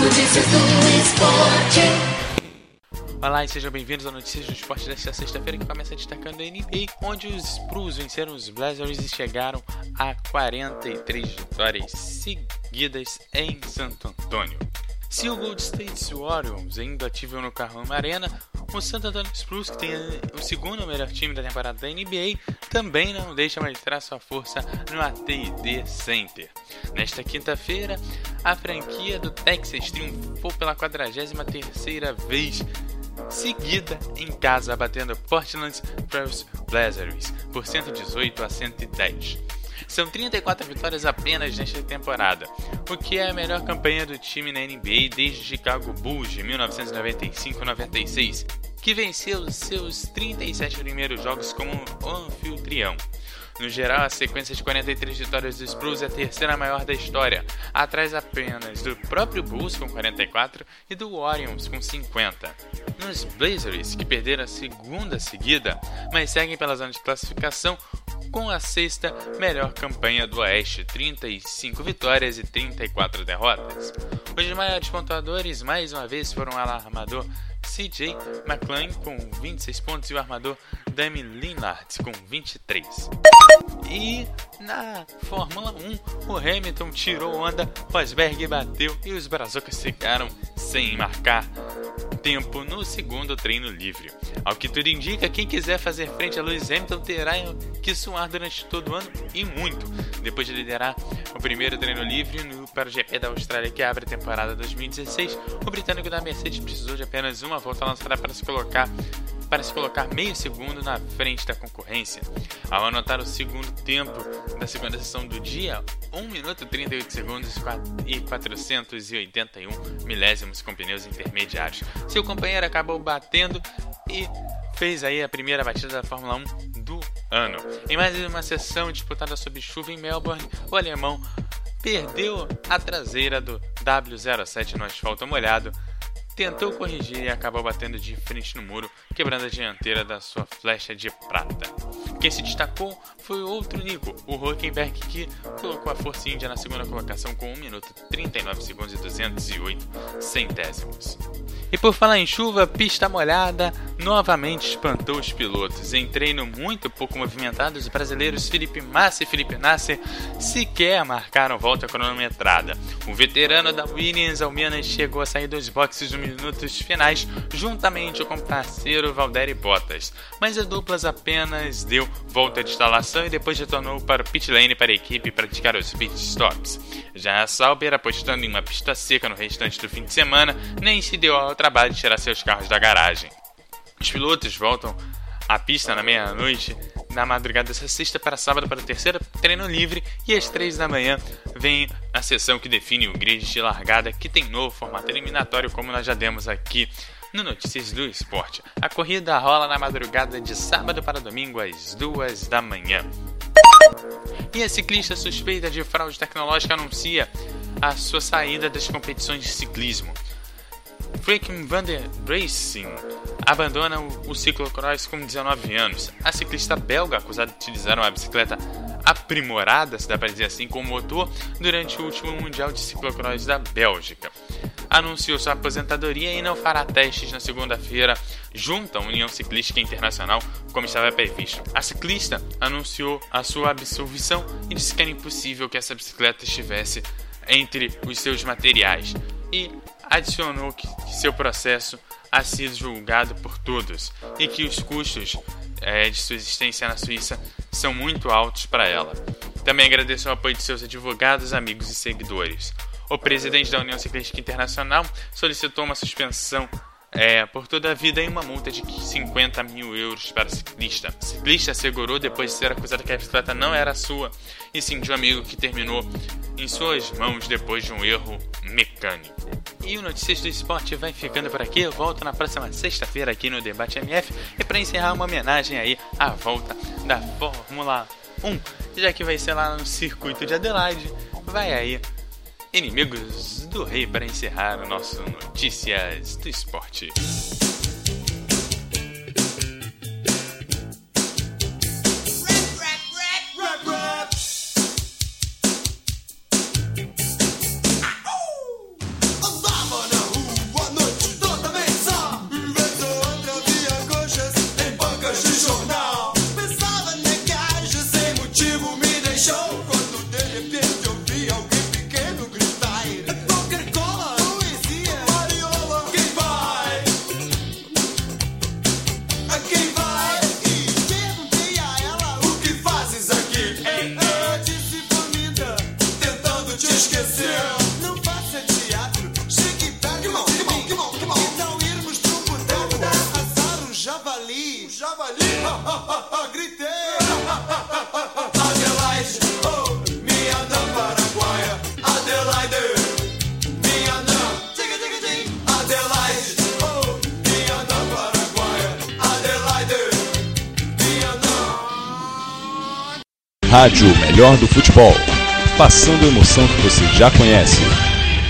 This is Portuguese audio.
Notícias do esporte. Olá e sejam bem-vindos ao Notícias do Esporte desta sexta-feira que começa destacando a NBA, onde os Spurs venceram os Blazers e chegaram a 43 vitórias seguidas em Santo Antônio. Se o Gold State Warriors ainda ativo no Carrão Arena, o Santo Antônio Spurs, que tem o segundo melhor time da temporada da NBA, também não deixa mostrar sua força no AT&T Center. Nesta quinta-feira, a franquia do Texas triunfou pela 43ª vez seguida em casa, batendo Portland Trail Blazers por 118 a 110. São 34 vitórias apenas nesta temporada, o que é a melhor campanha do time na NBA desde Chicago Bulls de 1995-96, que venceu seus 37 primeiros jogos como anfitrião. No geral, a sequência de 43 vitórias dos Spurs é a terceira maior da história, atrás apenas do próprio Bulls com 44 e do Warriors com 50. Nos Blazers, que perderam a segunda seguida, mas seguem pela zona de classificação com a sexta melhor campanha do Oeste, 35 vitórias e 34 derrotas. Os maiores pontuadores mais uma vez foram o alarmador CJ McClain com 26 pontos e o armador Dami Lillard com 23. E na Fórmula 1, o Hamilton tirou onda, Rosberg bateu e os Brazucas ficaram sem marcar tempo no segundo treino livre. Ao que tudo indica, quem quiser fazer frente a Lewis Hamilton terá que suar durante todo o ano e muito, depois de liderar o primeiro treino livre no, para o GP da Austrália que abre a temporada 2016. O britânico da Mercedes precisou de apenas uma volta lançada para se colocar para se colocar meio segundo na frente da concorrência. Ao anotar o segundo tempo da segunda sessão do dia, 1 minuto 38 segundos e 481 milésimos com pneus intermediários. Seu companheiro acabou batendo e fez aí a primeira batida da Fórmula 1 do ano. Em mais uma sessão disputada sob chuva em Melbourne, o alemão perdeu a traseira do W07 no asfalto molhado tentou corrigir e acabou batendo de frente no muro, quebrando a dianteira da sua flecha de prata. Quem se destacou foi outro Nico, o Huckenberg, que colocou a Força Índia na segunda colocação com 1 minuto 39 segundos e 208 centésimos. E por falar em chuva, pista molhada novamente espantou os pilotos. Em treino muito pouco movimentado, os brasileiros Felipe Massa e Felipe Nasser sequer marcaram volta cronometrada. O veterano da Williams ao menos chegou a sair dos boxes nos minutos finais, juntamente com o parceiro Valderi Bottas, mas a duplas apenas deu volta de instalação e depois retornou para o pit lane para a equipe praticar os pit stops. Já a Sauber, apostando em uma pista seca no restante do fim de semana, nem se deu ao trabalho de tirar seus carros da garagem. Os pilotos voltam à pista na meia-noite na madrugada dessa sexta para sábado para o terceiro treino livre e às três da manhã vem a sessão que define o grid de largada que tem novo formato eliminatório como nós já demos aqui no Notícias do Esporte. A corrida rola na madrugada de sábado para domingo às duas da manhã. E a ciclista suspeita de fraude tecnológica anuncia a sua saída das competições de ciclismo. Franklin van der Racing abandona o, o ciclocross com 19 anos. A ciclista belga acusada de utilizar uma bicicleta aprimorada, se dá para dizer assim, com motor durante o último Mundial de Ciclocross da Bélgica. Anunciou sua aposentadoria e não fará testes na segunda-feira junto à União Ciclística Internacional, como estava previsto. A ciclista anunciou a sua absolvição e disse que era impossível que essa bicicleta estivesse entre os seus materiais. E adicionou que, seu processo ha sido julgado por todos e que os custos é, de sua existência na Suíça são muito altos para ela. Também agradeceu o apoio de seus advogados, amigos e seguidores. O presidente da União Ciclística Internacional solicitou uma suspensão é, por toda a vida em uma multa de 50 mil euros para o ciclista. O ciclista assegurou depois de ser acusado que a bicicleta não era sua, e sim de um amigo que terminou em suas mãos depois de um erro mecânico. E o Notícias do Esporte vai ficando por aqui. Eu volto na próxima sexta-feira aqui no Debate MF e para encerrar uma homenagem aí à volta da Fórmula 1, já que vai ser lá no circuito de Adelaide, vai aí Inimigos do Rei para encerrar o nosso Notícias do Esporte. te. Não faça teatro, chegue perto de. Que então irmos pro boteco arrasar o javali. O javali? Gritei. Adelaide, oh, minha da Adelaide, minha da... Adelaide, oh, minha da Adelaide. Rádio Melhor do Futebol. Passando emoção que você já conhece.